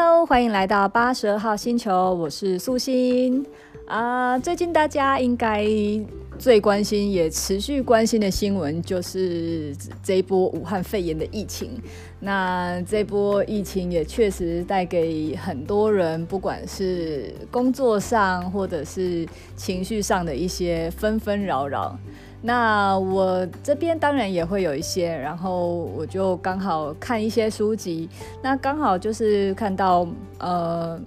Hello，欢迎来到八十二号星球，我是素心啊。最近大家应该最关心也持续关心的新闻，就是这一波武汉肺炎的疫情。那这波疫情也确实带给很多人，不管是工作上或者是情绪上的一些纷纷扰扰。那我这边当然也会有一些，然后我就刚好看一些书籍，那刚好就是看到，呃，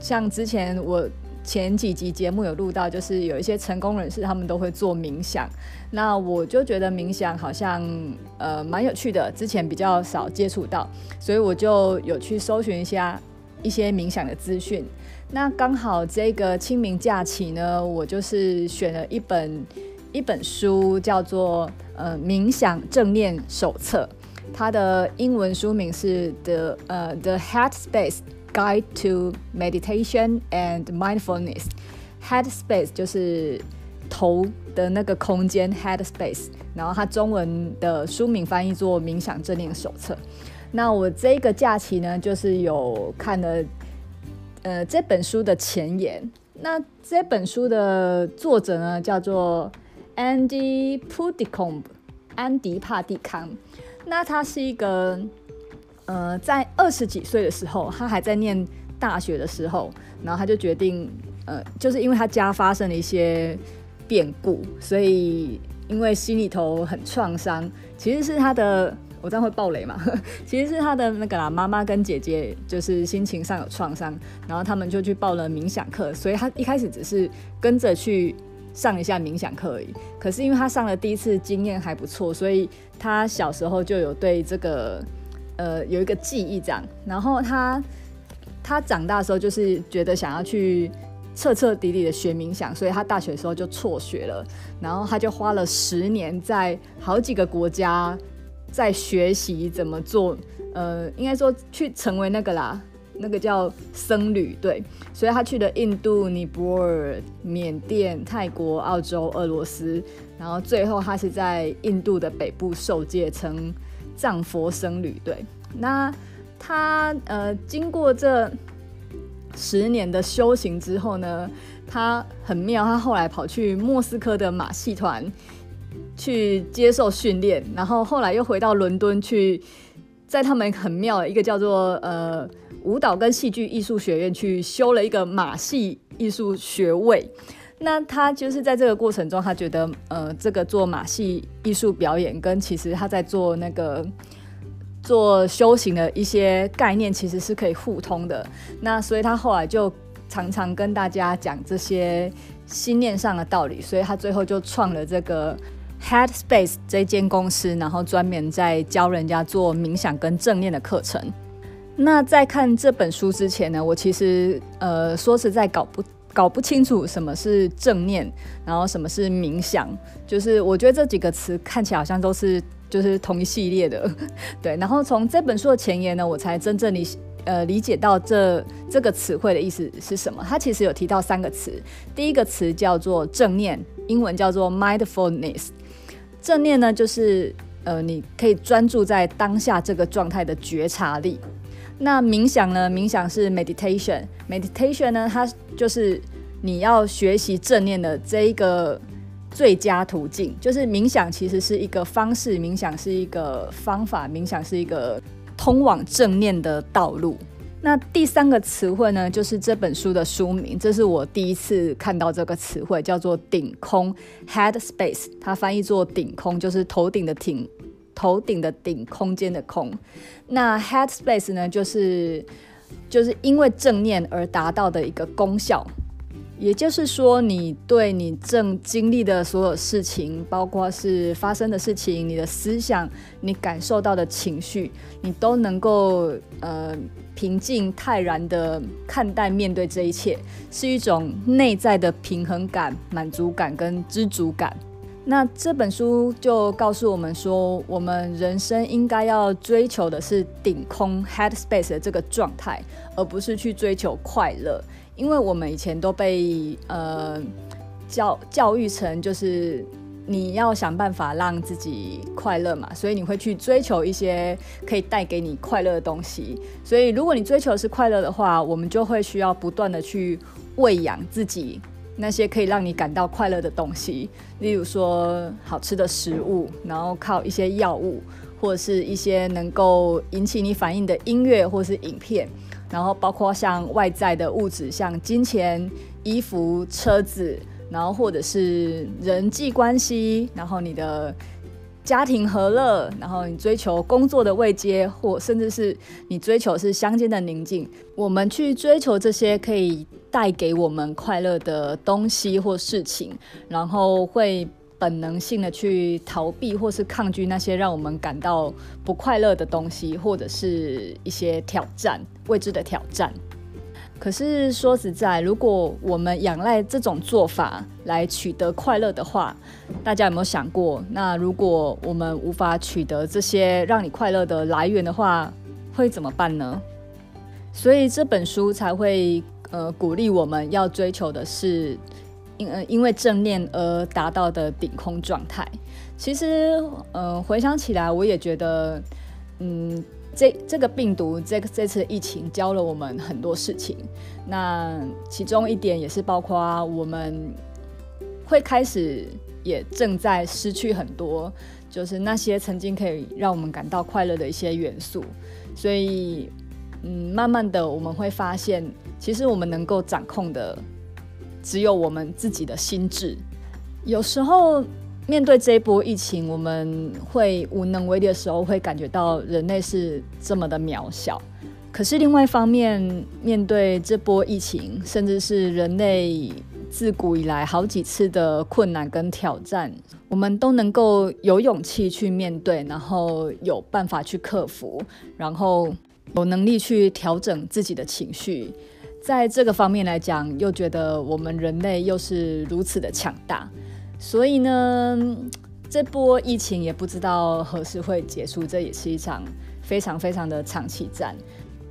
像之前我前几集节目有录到，就是有一些成功人士他们都会做冥想，那我就觉得冥想好像呃蛮有趣的，之前比较少接触到，所以我就有去搜寻一下一些冥想的资讯。那刚好这个清明假期呢，我就是选了一本。一本书叫做《呃冥想正念手册》，它的英文书名是 The 呃 The Headspace Guide to Meditation and Mindfulness。Headspace 就是头的那个空间，Headspace，然后它中文的书名翻译做《冥想正念手册》。那我这个假期呢，就是有看了呃这本书的前言。那这本书的作者呢，叫做 Andy p u d i c o m b 安迪·帕蒂康。那他是一个，呃，在二十几岁的时候，他还在念大学的时候，然后他就决定，呃，就是因为他家发生了一些变故，所以因为心里头很创伤，其实是他的，我这样会爆雷嘛？其实是他的那个啦，妈妈跟姐姐就是心情上有创伤，然后他们就去报了冥想课，所以他一开始只是跟着去。上一下冥想课而已，可是因为他上了第一次，经验还不错，所以他小时候就有对这个呃有一个记忆这样。然后他他长大的时候就是觉得想要去彻彻底底的学冥想，所以他大学的时候就辍学了。然后他就花了十年在好几个国家在学习怎么做，呃，应该说去成为那个啦。那个叫僧侣，对，所以他去了印度、尼泊尔、缅甸、泰国、澳洲、俄罗斯，然后最后他是在印度的北部受戒成藏佛僧侣，对。那他呃经过这十年的修行之后呢，他很妙，他后来跑去莫斯科的马戏团去接受训练，然后后来又回到伦敦去，在他们很妙的一个叫做呃。舞蹈跟戏剧艺术学院去修了一个马戏艺术学位，那他就是在这个过程中，他觉得呃，这个做马戏艺术表演跟其实他在做那个做修行的一些概念其实是可以互通的。那所以他后来就常常跟大家讲这些心念上的道理，所以他最后就创了这个 Headspace 这间公司，然后专门在教人家做冥想跟正念的课程。那在看这本书之前呢，我其实呃说实在搞不搞不清楚什么是正念，然后什么是冥想，就是我觉得这几个词看起来好像都是就是同一系列的，对。然后从这本书的前言呢，我才真正理呃理解到这这个词汇的意思是什么。它其实有提到三个词，第一个词叫做正念，英文叫做 mindfulness。正念呢，就是呃你可以专注在当下这个状态的觉察力。那冥想呢？冥想是 meditation，meditation 呢，它就是你要学习正念的这一个最佳途径。就是冥想其实是一个方式，冥想是一个方法，冥想是一个通往正念的道路。那第三个词汇呢，就是这本书的书名，这是我第一次看到这个词汇，叫做顶空 （Headspace），它翻译作顶空，就是头顶的顶。头顶的顶，空间的空。那 Headspace 呢，就是就是因为正念而达到的一个功效。也就是说，你对你正经历的所有事情，包括是发生的事情、你的思想、你感受到的情绪，你都能够呃平静泰然的看待面对这一切，是一种内在的平衡感、满足感跟知足感。那这本书就告诉我们说，我们人生应该要追求的是顶空 （headspace） 的这个状态，而不是去追求快乐。因为我们以前都被呃教教育成，就是你要想办法让自己快乐嘛，所以你会去追求一些可以带给你快乐的东西。所以如果你追求的是快乐的话，我们就会需要不断的去喂养自己那些可以让你感到快乐的东西，例如说好吃的食物，然后靠一些药物，或者是一些能够引起你反应的音乐或是影片，然后包括像外在的物质，像金钱、衣服、车子。然后或者是人际关系，然后你的家庭和乐，然后你追求工作的位阶，或甚至是你追求是乡间的宁静。我们去追求这些可以带给我们快乐的东西或事情，然后会本能性的去逃避或是抗拒那些让我们感到不快乐的东西，或者是一些挑战，未知的挑战。可是说实在，如果我们仰赖这种做法来取得快乐的话，大家有没有想过？那如果我们无法取得这些让你快乐的来源的话，会怎么办呢？所以这本书才会呃鼓励我们要追求的是因呃因为正念而达到的顶空状态。其实呃回想起来，我也觉得嗯。这这个病毒，这这次疫情教了我们很多事情。那其中一点也是包括我们会开始也正在失去很多，就是那些曾经可以让我们感到快乐的一些元素。所以，嗯，慢慢的我们会发现，其实我们能够掌控的只有我们自己的心智。有时候。面对这一波疫情，我们会无能为力的时候，会感觉到人类是这么的渺小。可是另外一方面，面对这波疫情，甚至是人类自古以来好几次的困难跟挑战，我们都能够有勇气去面对，然后有办法去克服，然后有能力去调整自己的情绪。在这个方面来讲，又觉得我们人类又是如此的强大。所以呢，这波疫情也不知道何时会结束，这也是一场非常非常的长期战。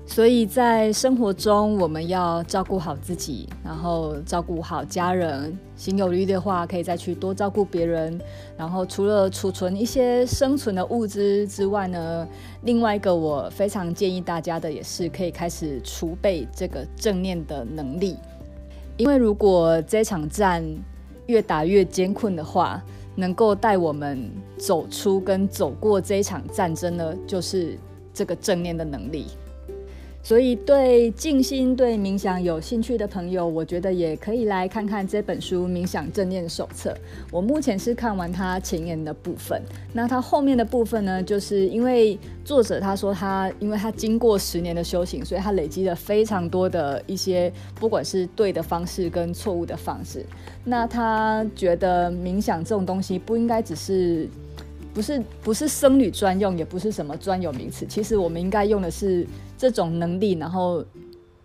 所以在生活中，我们要照顾好自己，然后照顾好家人。心有余的话，可以再去多照顾别人。然后除了储存一些生存的物资之外呢，另外一个我非常建议大家的，也是可以开始储备这个正念的能力。因为如果这场战，越打越艰困的话，能够带我们走出跟走过这一场战争呢，就是这个正念的能力。所以，对静心、对冥想有兴趣的朋友，我觉得也可以来看看这本书《冥想正念手册》。我目前是看完它前言的部分，那它后面的部分呢，就是因为作者他说他，因为他经过十年的修行，所以他累积了非常多的一些，不管是对的方式跟错误的方式。那他觉得冥想这种东西不应该只是。不是不是僧侣专用，也不是什么专有名词。其实我们应该用的是这种能力，然后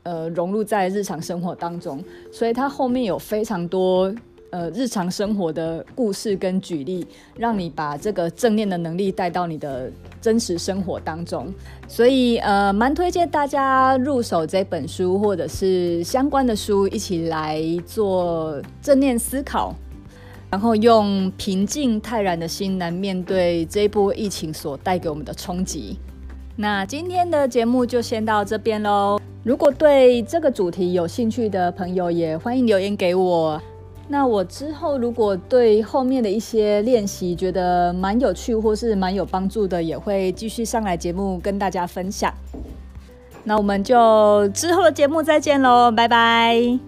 呃融入在日常生活当中。所以它后面有非常多呃日常生活的故事跟举例，让你把这个正念的能力带到你的真实生活当中。所以呃蛮推荐大家入手这本书，或者是相关的书，一起来做正念思考。然后用平静泰然的心来面对这一波疫情所带给我们的冲击。那今天的节目就先到这边喽。如果对这个主题有兴趣的朋友，也欢迎留言给我。那我之后如果对后面的一些练习觉得蛮有趣或是蛮有帮助的，也会继续上来节目跟大家分享。那我们就之后的节目再见喽，拜拜。